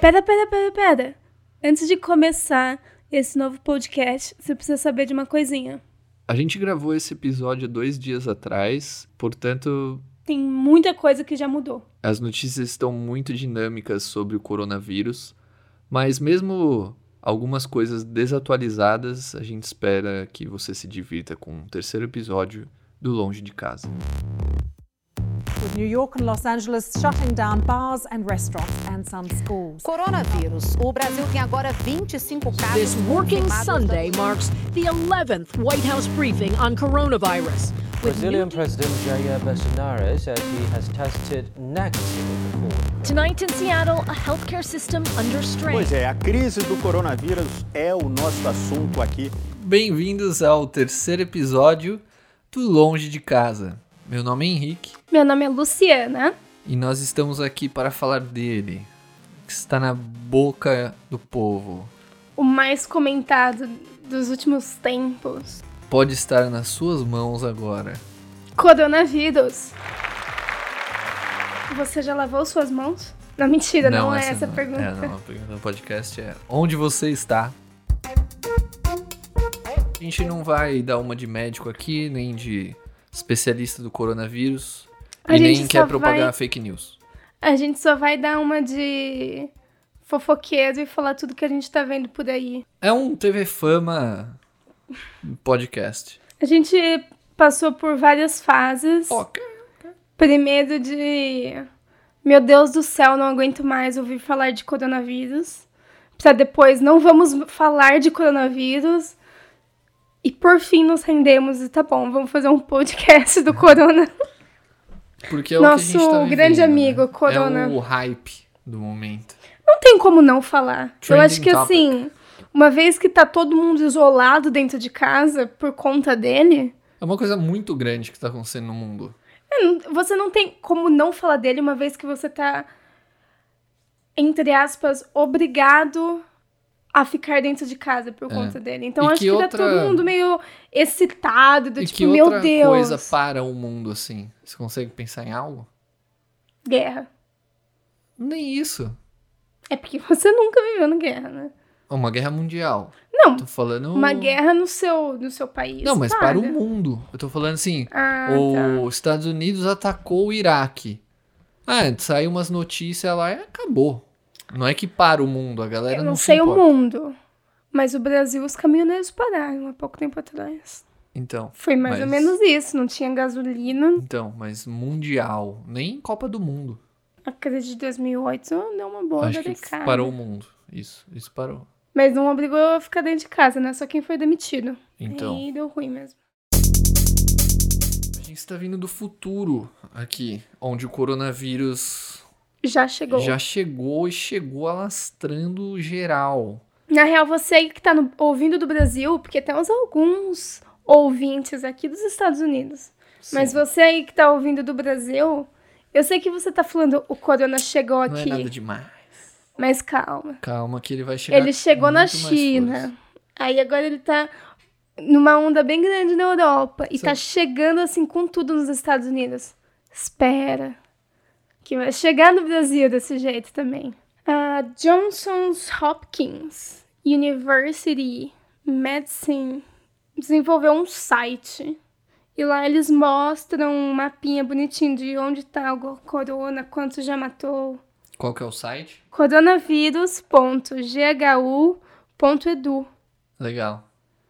Pera, pera, pera, pera. Antes de começar esse novo podcast, você precisa saber de uma coisinha. A gente gravou esse episódio dois dias atrás, portanto, Tem muita coisa que já mudou. as notícias estão muito dinâmicas sobre o coronavírus, mas mesmo algumas coisas desatualizadas, a gente espera que você se divirta com o terceiro episódio do Longe de Casa. With New York and Los Angeles shutting down bars and restaurants and some schools. Coronavírus. O Brasil tem agora 25 casos This working Sunday marks the 11th White House briefing on coronavirus. Brazilian new- President Jair Bolsonaro says he has tested negative. Tonight in Seattle, a healthcare system under strain. Pois é, a crise do coronavírus é o nosso assunto aqui. Bem-vindos ao terceiro episódio do Longe de Casa. Meu nome é Henrique Meu nome é Luciana. e nós estamos aqui para falar dele, que está na boca do povo. O mais comentado dos últimos tempos. Pode estar nas suas mãos agora. Coronavírus. Você já lavou suas mãos? Não, mentira, não, é essa a não pergunta. É, não, a pergunta do podcast é onde você está? A gente não vai dar uma de médico aqui, nem de especialista do coronavírus, A e nem quer propagar vai- fake news. A gente só vai dar uma de fofoqueiro e falar tudo que a gente tá vendo por aí. É um TV Fama podcast. A gente passou por várias fases. Ok. Primeiro de. Meu Deus do céu, não aguento mais ouvir falar de coronavírus. Pra depois, não vamos falar de coronavírus. E por fim nos rendemos e tá bom, vamos fazer um podcast do corona. Porque é o que a Nosso gente tá grande vivendo, amigo, né? Corona. É o hype do momento. Não tem como não falar. Eu Trending acho que topic. assim, uma vez que tá todo mundo isolado dentro de casa por conta dele, É uma coisa muito grande que tá acontecendo no mundo. é, você não tem como não falar dele uma vez que você tá, entre aspas, obrigado a ficar dentro de casa por conta dele. Então É. E acho que que, outra- tá todo mundo meio excitado, do e tipo, que meu outra Deus, coisa para o mundo assim? Você consegue pensar em algo? guerra. Nem isso. É porque você nunca viveu na guerra, né? Uma guerra mundial. Não, Tô falando. uma guerra no seu, no seu país. Não, mas para o para. mundo. Eu tô falando assim. Ah, tá. os Estados Unidos atacou o Iraque. Ah, saiu umas notícias lá e acabou. Não é que para o mundo, a galera Eu não, não se sei o importa. mundo. Mas o Brasil, os caminhoneiros pararam há pouco tempo atrás. Então. Foi mais mas- ou menos isso. Não tinha gasolina. Então, mas mundial. Nem Copa do Mundo. A crise de 2008 deu uma boa Acho que delicada. parou o mundo. Isso, isso parou. Mas não obrigou a ficar dentro de casa, né? Só quem foi demitido. Então. Aí deu ruim mesmo. A gente está vindo do futuro aqui, onde o coronavírus Já chegou. já chegou e chegou alastrando geral. Na real, você aí que tá no- ouvindo do Brasil, porque temos alguns ouvintes aqui dos Estados Unidos. Mas Sim. você aí que tá ouvindo do Brasil, eu sei que você tá falando o corona chegou Não é aqui. nada demais. Mas calma. Calma que ele vai chegar. Ele chegou na China. Aí agora ele tá numa onda bem grande na Europa. E Sim. tá chegando assim com tudo nos Estados Unidos. Espera. Que vai chegar no Brasil desse jeito também. A Johns Hopkins University Medicine desenvolveu um site. E lá eles mostram um mapinha bonitinho de onde tá o corona, quanto já matou Qual que é o site? coronavírus.ghu.edu. Legal.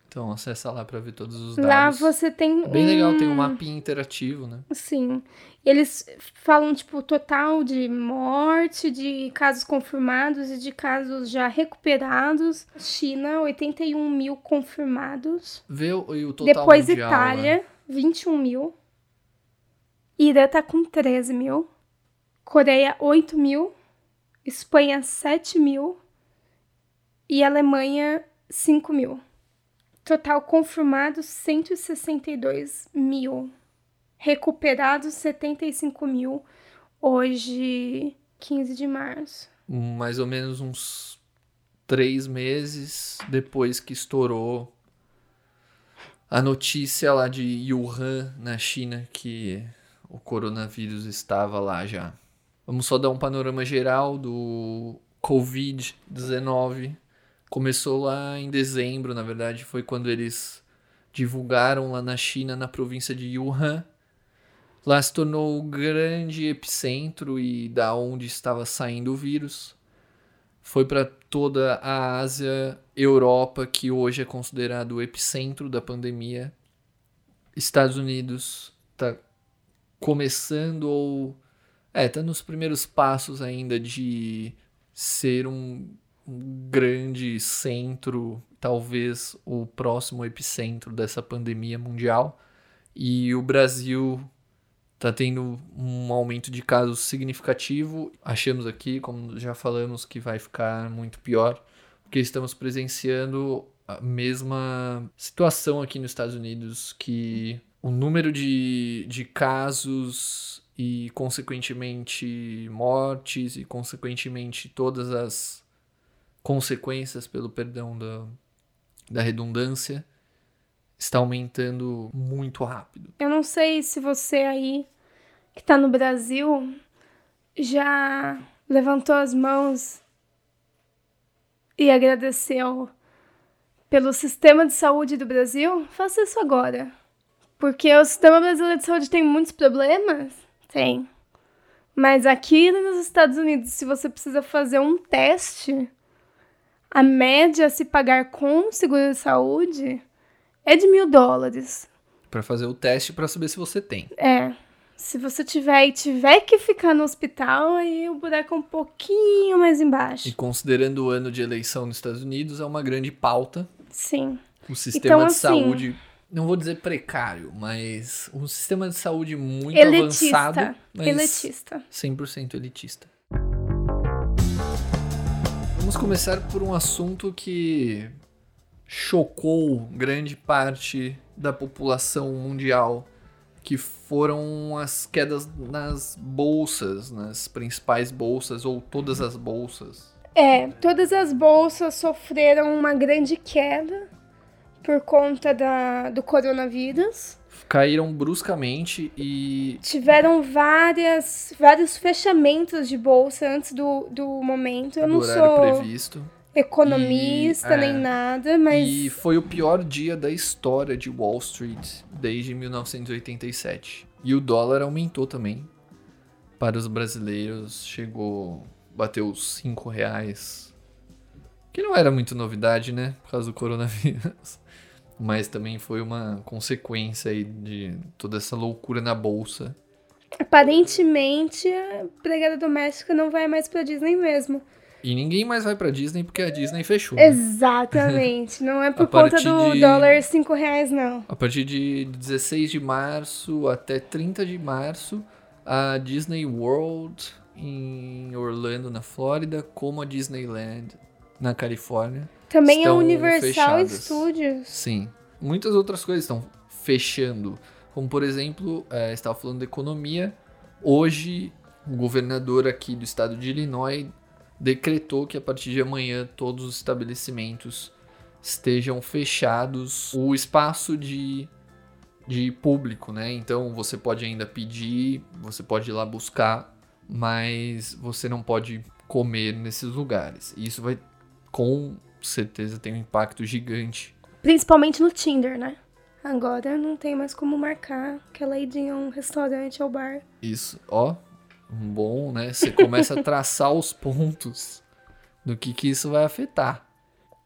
Então acessa lá pra ver todos os dados. Lá você tem Bem legal, tem um um mapinha interativo, né? Sim. Eles falam, tipo, o total de morte, de casos confirmados e de casos já recuperados. China, 81 mil confirmados. Vê o, o total Depois mundial, Itália, né? 21 mil. Irã tá com 13 mil. Coreia, 8 mil. Espanha, 7 mil. E Alemanha, 5 mil. Total confirmado, 162 mil. Recuperados, 75 mil. Hoje, 15 de março. Mais ou menos uns três meses depois que estourou a notícia lá de Wuhan, na China, que o coronavírus estava lá já. Vamos só dar um panorama geral do Covid-19 começou lá em dezembro, na verdade, foi quando eles divulgaram lá na China, na província de Wuhan. Lá se tornou o grande epicentro e da onde estava saindo o vírus. Foi para toda a Ásia, Europa, que hoje é considerado o epicentro da pandemia. Estados Unidos está começando ou é, tá nos primeiros passos ainda de ser um, um grande centro, talvez o próximo epicentro dessa pandemia mundial. E o Brasil está tendo um aumento de casos significativo. Achamos aqui, como já falamos, que vai ficar muito pior, porque estamos presenciando a mesma situação aqui nos Estados Unidos, que o número de, de casos e, consequentemente, mortes e, consequentemente, todas as consequências, pelo perdão da, da redundância, está aumentando muito rápido. Eu não sei se você aí que está no Brasil já levantou as mãos e agradeceu pelo sistema de saúde do Brasil. Faça isso agora. Porque o sistema brasileiro de saúde tem muitos problemas tem. Mas aqui nos Estados Unidos, se você precisa fazer um teste, a média a se pagar com seguro de saúde é de mil dólares. Para fazer o teste para saber se você tem. É. Se você tiver e tiver que ficar no hospital, aí o buraco é um pouquinho mais embaixo. E considerando o ano de eleição nos Estados Unidos, é uma grande pauta. Sim. O sistema Então, de assim, saúde não vou dizer precário, mas um sistema de saúde muito Elitista. avançado, mas Elitista. 100% elitista. Vamos começar por um assunto que chocou grande parte da população mundial, que foram as quedas nas bolsas, nas principais bolsas ou todas as bolsas. É, todas as bolsas sofreram uma grande queda por conta da, do coronavírus. Caíram bruscamente e Tiveram várias, vários fechamentos de bolsa antes do, do momento. Eu do não sou previsto. economista E, é, nem nada, mas E foi o pior dia da história de Wall Street desde 1987. E o dólar aumentou também. Para os brasileiros, chegou. bateu os 5 reais. Que não era muito novidade, né? Por causa do coronavírus. Mas também foi uma consequência aí de toda essa loucura na bolsa. aparentemente a empregada doméstica não vai mais pra Disney mesmo. E ninguém mais vai pra Disney porque a Disney fechou. né? Exatamente. Não é por conta do de- dólar 5 reais, não. A partir de 16 de março até 30 de março, a Disney World em Orlando, na Flórida, como a Disneyland na Califórnia. Também a estão Universal fechadas. Studios. Sim. Muitas outras coisas estão fechando. Como, por exemplo, é, estava falando da economia. Hoje, o governador aqui do estado de Illinois decretou que a partir de amanhã todos os estabelecimentos estejam fechados. O espaço de, de público, né? Então você pode ainda pedir, você pode ir lá buscar, mas você não pode comer nesses lugares. E isso vai com certeza ter um impacto gigante Principalmente no Tinder, né? Agora não tem mais como marcar aquela idinha a um restaurante ou bar. Isso, ó, um bom, né? Você começa a traçar os pontos do que que isso vai afetar.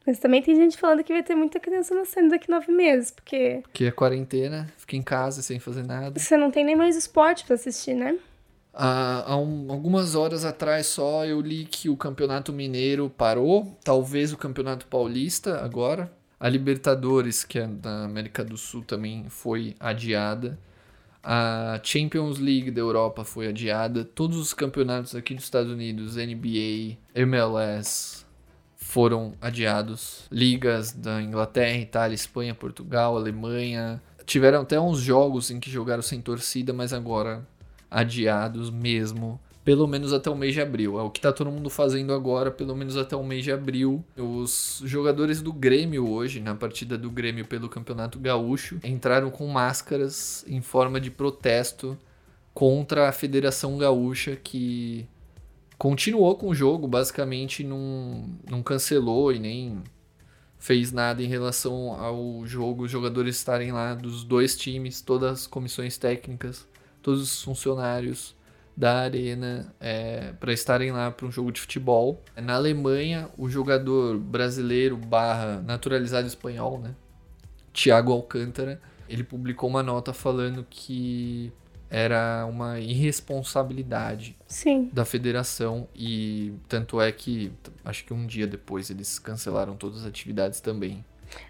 Mas também tem gente falando que vai ter muita criança nascendo daqui nove meses, porque Porque a quarentena, fica em casa sem fazer nada. você não tem nem mais esporte pra assistir, né? Há, há um- algumas horas atrás só eu li que o Campeonato Mineiro parou, talvez o Campeonato Paulista agora. A Libertadores, que é da América do Sul, também foi adiada. A Champions League da Europa foi adiada. Todos os campeonatos aqui dos Estados Unidos, NBA, MLS, foram adiados. Ligas da Inglaterra, Itália, Espanha, Portugal, Alemanha. Tiveram até uns jogos em que jogaram sem torcida, mas agora adiados mesmo. Pelo menos até o mês de abril. É o que tá todo mundo fazendo agora, pelo menos até o mês de abril. Os jogadores do Grêmio hoje, na partida do Grêmio pelo Campeonato Gaúcho, entraram com máscaras em forma de protesto contra a Federação Gaúcha que continuou com o jogo, basicamente não, não cancelou e nem fez nada em relação ao jogo, os jogadores estarem lá dos dois times, todas as comissões técnicas, todos os funcionários da arena é, para estarem lá para um jogo de futebol. Na Alemanha, o jogador brasileiro barra naturalizado espanhol, né, Thiago Alcântara, ele publicou uma nota falando que era uma irresponsabilidade Sim. da federação e tanto é que acho que um dia depois eles cancelaram todas as atividades também.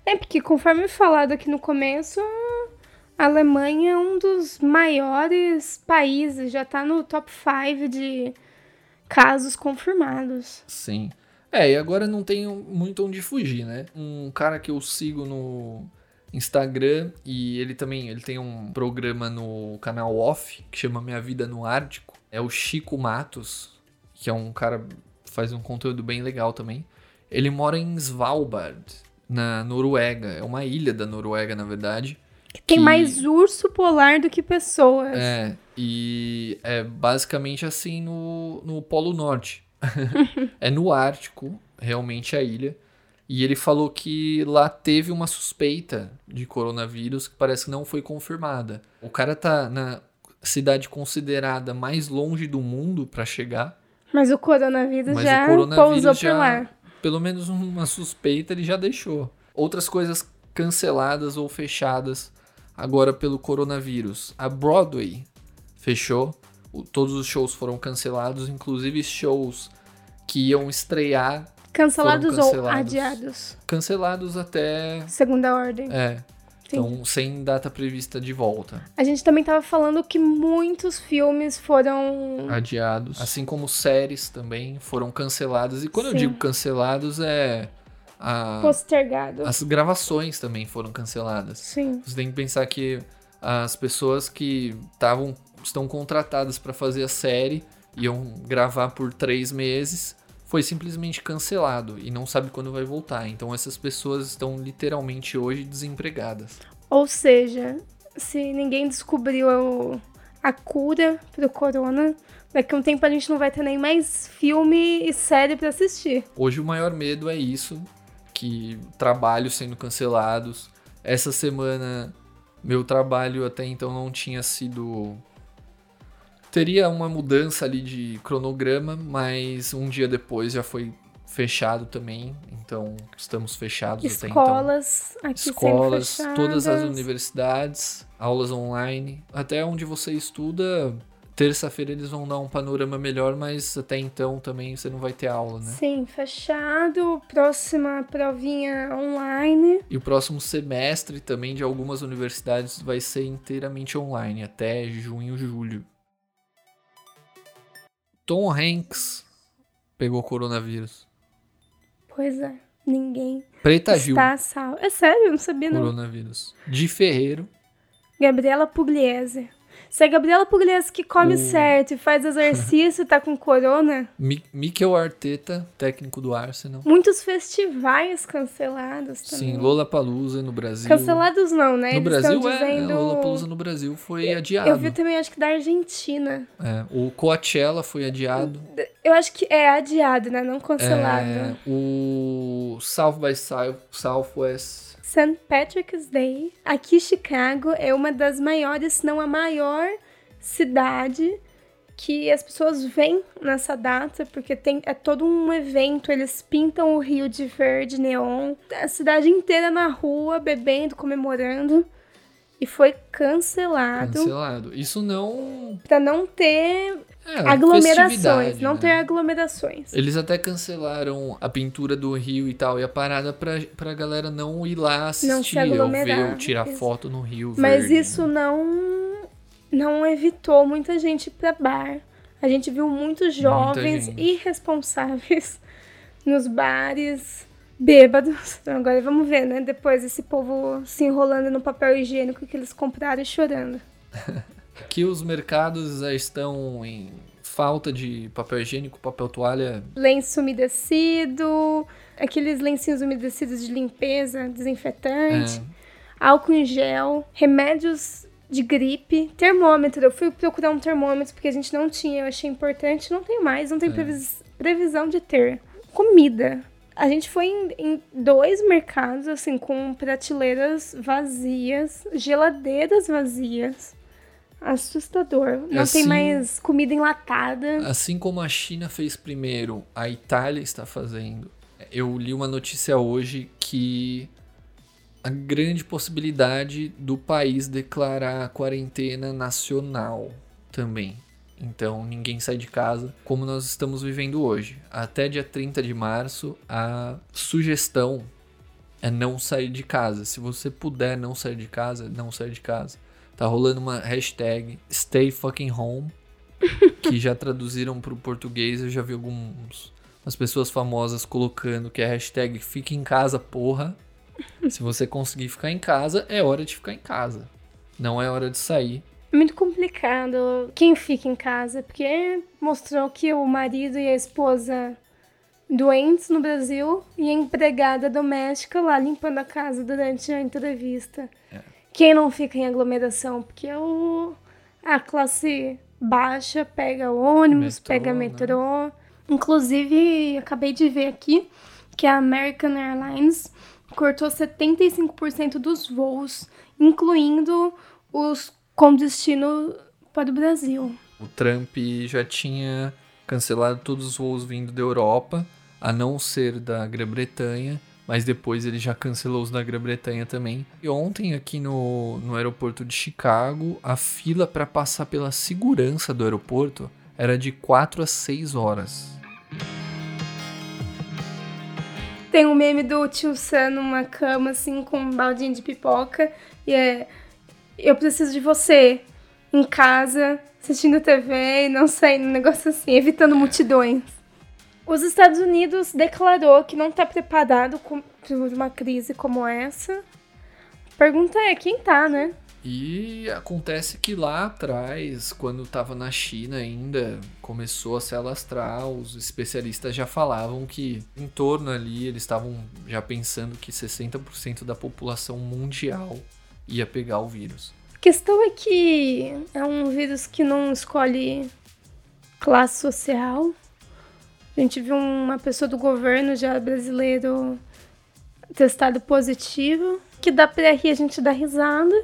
É porque, conforme falado aqui no começo, a Alemanha é um dos maiores países, já tá no top 5 de casos confirmados. Sim. É, e agora não tem muito onde fugir, né? Um cara que eu sigo no Instagram e ele também ele tem um programa no canal Off que chama Minha Vida no Ártico. É o Chico Matos, que é um cara faz um conteúdo bem legal também. Ele mora em Svalbard, na Noruega. É uma ilha da Noruega, na verdade. Tem que- mais urso polar do que pessoas. É, e é basicamente assim no, no Polo Norte. é no Ártico, realmente a ilha. E ele falou que lá teve uma suspeita de coronavírus que parece que não foi confirmada. O cara tá na cidade considerada mais longe do mundo para chegar, Mas o coronavírus mas já o coronavírus pousou já, por lá. pelo menos uma suspeita ele já deixou. Outras coisas canceladas ou fechadas agora pelo coronavírus. A Broadway fechou, o- todos os shows foram cancelados, inclusive shows que iam estrear Cancelados, foram ou cancelados. adiados? cancelados até Segunda ordem. é, então sem data prevista de volta. A gente também tava falando que muitos filmes foram. adiados. Assim como séries também foram canceladas. E quando eu Sim. digo cancelados, é. A, postergados. as gravações também foram canceladas. Sim. Você tem que pensar que as pessoas que estavam estão contratadas para fazer a série iam gravar por três meses. Foi simplesmente cancelado e não sabe quando vai voltar. Então essas pessoas estão literalmente hoje desempregadas. Ou seja, se ninguém descobriu a cura pro corona, daqui a um tempo a gente não vai ter nem mais filme e série pra assistir. Hoje o maior medo é isso, que trabalhos sendo cancelados. Essa semana meu trabalho até então não tinha sido teria uma mudança ali de cronograma, mas um dia depois já foi fechado também, então estamos fechados até então. Escolas aqui Escolas, todas as universidades, aulas online, até onde você estuda. Terça-feira eles vão dar um panorama melhor, mas até então também você não vai ter aula, né? Sim, fechado. Próxima provinha online. E o próximo semestre também de algumas universidades vai ser inteiramente online, até junho, julho. Tom Hanks pegou coronavírus. Pois é, ninguém Preta Gil, está salvo. É sério, eu não sabia não. coronavírus. De Ferreiro, Gabriela Pugliese. Se a Gabriela Pugliese que come O- certo e faz exercício tá com corona, Mi Mikel Arteta, técnico do Arsenal. muitos festivais cancelados também. Sim, Lollapalooza no Brasil. Cancelados não, né? No Eles Brasil é, dizendo... é, Lollapalooza no Brasil foi adiado. Eu vi também, acho que da Argentina. É, o Coachella foi adiado. Eu acho que é adiado, né? Não cancelado. É, o South by South, Southwest St. Patrick's Day, aqui Chicago, é uma das maiores, se não a maior cidade que as pessoas vêm nessa data, porque tem, é todo um evento, eles pintam o rio de verde, neon, a cidade inteira na rua, bebendo, comemorando, e foi cancelado, cancelado. Isso não. pra não ter É, aglomerações, não né? ter aglomerações. Eles até cancelaram a pintura do rio e tal, e a parada pra, pra galera não ir lá assistir, ou ver, ou tirar isso. foto no rio. Mas verde, isso né? não não evitou muita gente pra bar. A gente viu muitos jovens irresponsáveis nos bares, bêbados. Então agora vamos ver, né? Depois esse povo se enrolando no papel higiênico que eles compraram e chorando. Que os mercados já estão em falta de papel higiênico, papel toalha. Lenço umedecido, aqueles lencinhos umedecidos de limpeza, desinfetante, É, álcool em gel, remédios de gripe, termômetro. Eu fui procurar um termômetro porque a gente não tinha, eu achei importante. Não tem mais, não tem previs- previsão de ter. Comida. A gente foi em, em dois mercados, assim, com prateleiras vazias, geladeiras vazias. Assustador. Não Assim- tem mais comida enlatada. Assim como a China fez primeiro, a Itália está fazendo. Eu li uma notícia hoje que a grande possibilidade do país declarar quarentena nacional também. Então ninguém sai de casa como nós estamos vivendo hoje. Até dia 30 de março, a sugestão é não sair de casa. Se você puder não sair de casa, não sair de casa. Tá rolando uma hashtag Stay Fucking Home que já traduziram para o português. Eu já vi alguns umas pessoas famosas colocando que é a hashtag Fica em casa, porra. Se você conseguir ficar em casa, é hora de ficar em casa. Não é hora de sair. É muito complicado quem fica em casa, porque mostrou que o marido e a esposa doentes no Brasil e a empregada doméstica lá limpando a casa durante a entrevista. Quem não fica em aglomeração? Porque o, a classe baixa pega ônibus, Metrô, pega né? metrô. Inclusive, acabei de ver aqui que a American Airlines cortou 75% dos voos, incluindo os com destino para o Brasil. O Trump já tinha cancelado todos os voos vindo da Europa, a não ser da Grã-Bretanha, mas depois ele já cancelou os da Grã-Bretanha também. E ontem, aqui no, no aeroporto de Chicago, a fila para passar pela segurança do aeroporto era de 4 a 6 horas. Tem um meme do tio Sam numa cama, assim, com um baldinho de pipoca. E é. Eu preciso de você em casa, assistindo TV não saindo, um negócio assim, evitando multidões. Os Estados Unidos declarou que não está preparado para uma crise como essa. A pergunta é: quem tá, né? E acontece que lá atrás, quando estava na China ainda, começou a se alastrar, os especialistas já falavam que em torno ali eles estavam já pensando que 60% da população mundial ia pegar o vírus. A questão é que é um vírus que não escolhe classe social. A gente viu uma pessoa do governo já brasileiro testado positivo, que dá pra rir, a gente dá risada,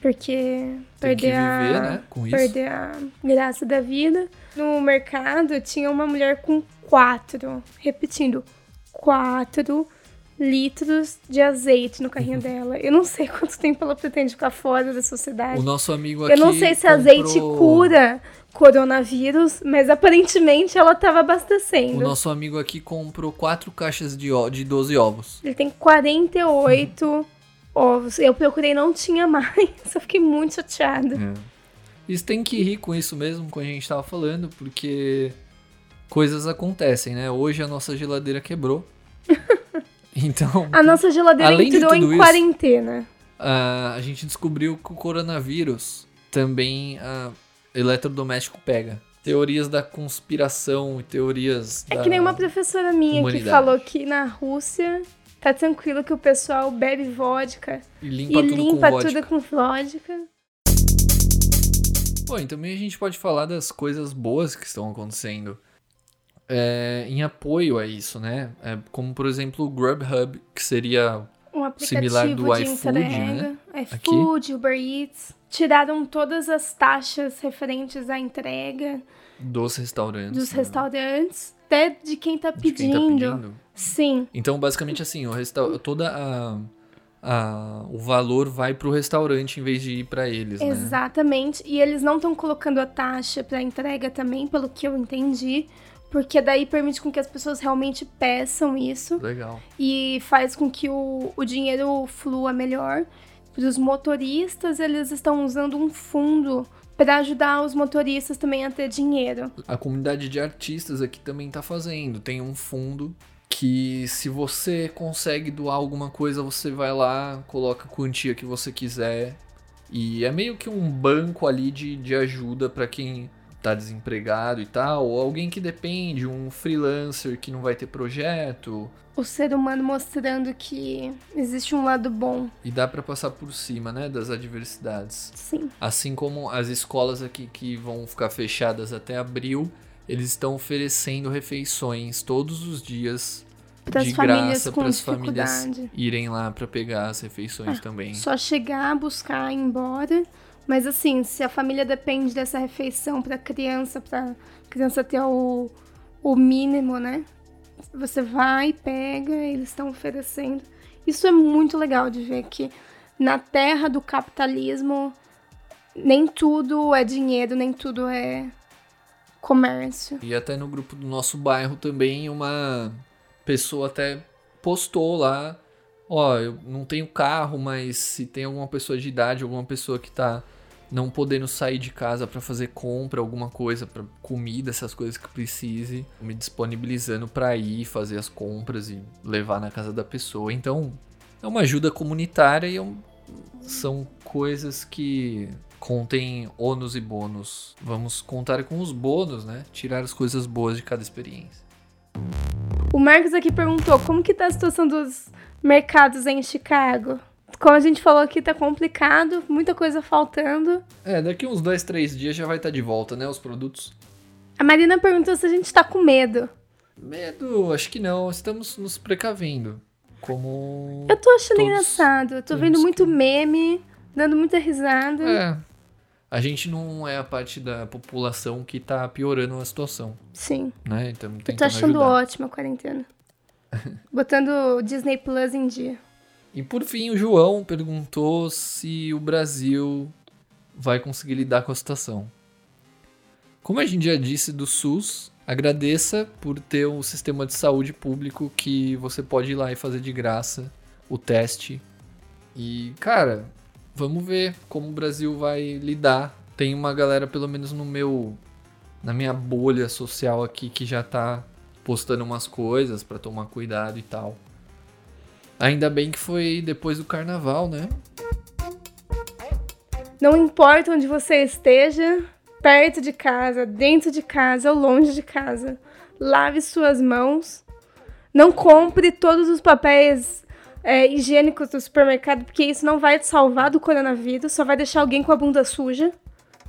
porque Tem perder a né, perder a graça da vida. No mercado tinha uma mulher com quatro, repetindo, quatro litros de azeite no carrinho dela. Eu não sei quanto tempo ela pretende ficar fora da sociedade. O nosso amigo aqui Eu não sei se comprou- azeite cura coronavírus, mas aparentemente ela estava O abastecendo. nosso amigo aqui comprou quatro caixas de, de 12 ovos. Ele tem 48 ovos. Eu procurei, não tinha mais. Eu fiquei muito chateada. Isso tem que rir com isso mesmo, como a gente tava falando, porque coisas acontecem, né? Hoje a nossa geladeira quebrou. Então, A nossa geladeira Além entrou em quarentena. a, a gente descobriu que o coronavírus também a, eletrodoméstico pega. Teorias da conspiração e teorias É que nem uma professora minha que humanidade. falou que na Rússia tá tranquilo que o pessoal bebe vodka E limpa e tudo limpa com vodka. tudo com vodka. Bom, e também a gente pode falar das coisas boas que estão acontecendo é, em apoio a isso, né? É, como, por exemplo, o Grubhub, que seria Um Similar do de iFood, entrega, né? iFood, Uber Eats. Tiraram todas as taxas referentes à entrega dos restaurantes. dos né? restaurantes, até de quem tá De quem pedindo. tá pedindo. Sim, Então, basicamente assim, o resta... toda a, o valor vai pro restaurante em vez de ir pra eles, né? exatamente. E eles não estão colocando a taxa para entrega também, pelo que eu entendi. Porque daí permite com que as pessoas realmente peçam isso. Legal. e faz com que o, o dinheiro flua melhor. Para os motoristas, eles estão usando um fundo para ajudar os motoristas também a ter dinheiro. A comunidade de artistas aqui também tá fazendo. Tem um fundo que se você consegue doar alguma coisa, você vai lá, coloca a quantia que você quiser. E é meio que um banco ali de, de ajuda para quem tá desempregado e tal, ou alguém que depende, um freelancer que não vai ter projeto, O ser humano mostrando que existe um lado bom. e dá pra passar por cima, né, das adversidades. Sim. Assim como as escolas aqui que vão ficar fechadas até abril, eles estão oferecendo refeições todos os dias Para as de famílias graça para as famílias irem lá pra pegar as refeições também. Só chegar, buscar ir embora. Mas assim, se a família depende dessa refeição pra criança, pra criança ter o, o mínimo, né? Você vai, pega, eles estão oferecendo. Isso é muito legal de ver que na terra do capitalismo nem tudo é dinheiro, nem tudo é comércio. E até no grupo do nosso bairro também uma pessoa até postou lá, ó, eu não tenho carro, mas se tem alguma pessoa de idade, alguma pessoa que tá não podendo sair de casa pra fazer compra, alguma coisa, pra comida, essas coisas que precise, me disponibilizando pra ir fazer as compras e levar na casa da pessoa. Então, é uma ajuda comunitária e é são coisas que contêm ônus e bônus. Vamos contar com os bônus, né? Tirar as coisas boas de cada experiência. O Marcos aqui perguntou como que tá a situação dos mercados em Chicago. Como a gente falou aqui, tá complicado, muita coisa faltando. É, daqui uns dois, três dias já vai estar de volta, né? Os produtos. A Marina perguntou se a gente tá com medo. Medo, acho que não. Estamos nos precavendo. Como. Eu tô achando Todos engraçado. Eu tô vendo muito que- meme, dando muita risada. É. A gente não é a parte da população que tá piorando a situação, Sim. né? Então, Eu tô achando ajudar. ótima a quarentena. Botando o Disney Plus em dia. E por fim, o João perguntou se o Brasil vai conseguir lidar com a situação. Como a gente já disse do SUS, agradeça por ter um sistema de saúde público que você pode ir lá e fazer de graça o teste. E, cara, vamos ver como o Brasil vai lidar. Tem uma galera, pelo menos no meu na minha bolha social aqui, que já tá postando umas coisas pra tomar cuidado e tal. Ainda bem que foi depois do carnaval, né? Não importa onde você esteja, perto de casa, dentro de casa ou longe de casa, lave suas mãos. Não compre todos os papéis é, higiênicos do supermercado, porque isso não vai te salvar do coronavírus, só vai deixar alguém com a bunda suja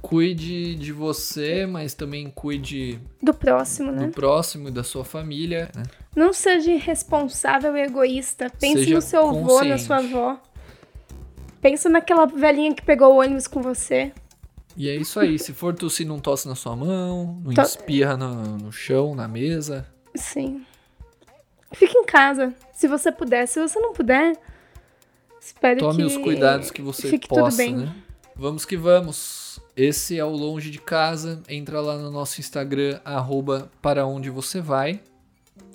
Cuide de você, mas também cuide do próximo, né? do próximo e da sua família. né? Não seja irresponsável e egoísta. Pense Seja no seu avô, na sua avó. Pensa naquela velhinha que pegou o ônibus com você. E é isso aí. Se for tossir, não tosse na sua mão, não To- espirra no, no chão, na mesa. Sim. Fique em casa, se você puder. Se você não puder, espero Tome que os cuidados que você fique possa, tudo bem. né? Vamos que vamos. Esse é o Longe de Casa. Entra lá no nosso Instagram, arroba para onde você vai.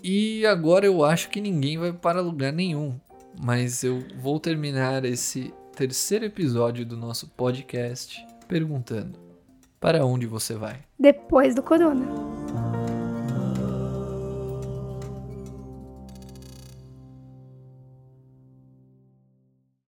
E agora eu acho que ninguém vai para lugar nenhum. Mas eu vou terminar esse terceiro episódio do nosso podcast perguntando: para onde você vai? Depois do corona.